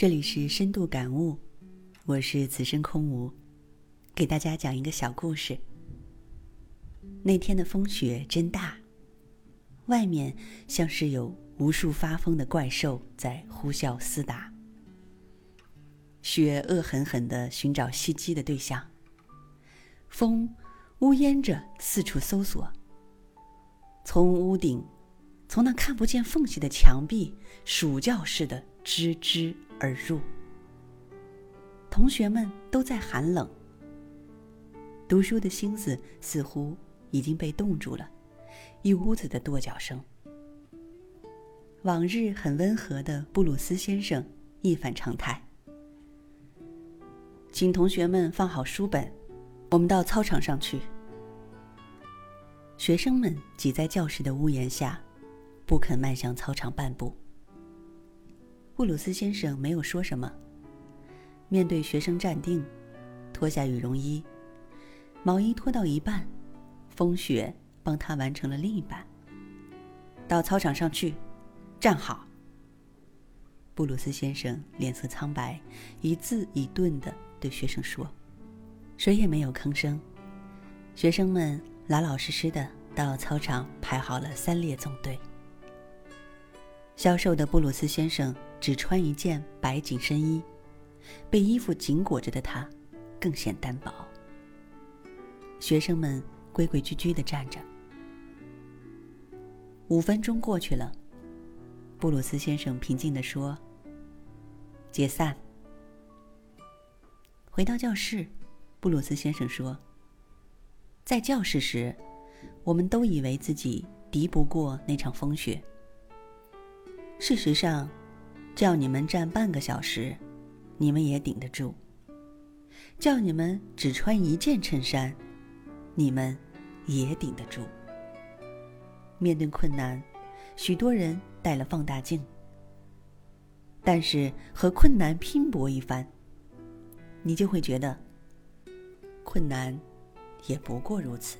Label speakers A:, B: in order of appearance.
A: 这里是深度感悟，我是此生空无，给大家讲一个小故事。那天的风雪真大，外面像是有无数发疯的怪兽在呼啸厮打，雪恶狠狠的寻找袭击的对象，风呜咽着四处搜索，从屋顶。从那看不见缝隙的墙壁，鼠叫似的吱吱而入。同学们都在寒冷，读书的心思似乎已经被冻住了，一屋子的跺脚声。往日很温和的布鲁斯先生一反常态，请同学们放好书本，我们到操场上去。学生们挤在教室的屋檐下。不肯迈向操场半步。布鲁斯先生没有说什么。面对学生站定，脱下羽绒衣，毛衣脱到一半，风雪帮他完成了另一半。到操场上去，站好。布鲁斯先生脸色苍白，一字一顿的对学生说：“谁也没有吭声。”学生们老老实实的到操场排好了三列纵队。消瘦的布鲁斯先生只穿一件白紧身衣，被衣服紧裹着的他，更显单薄。学生们规规矩矩的站着。五分钟过去了，布鲁斯先生平静的说：“解散。”回到教室，布鲁斯先生说：“在教室时，我们都以为自己敌不过那场风雪。”事实上，叫你们站半个小时，你们也顶得住；叫你们只穿一件衬衫，你们也顶得住。面对困难，许多人带了放大镜，但是和困难拼搏一番，你就会觉得，困难也不过如此。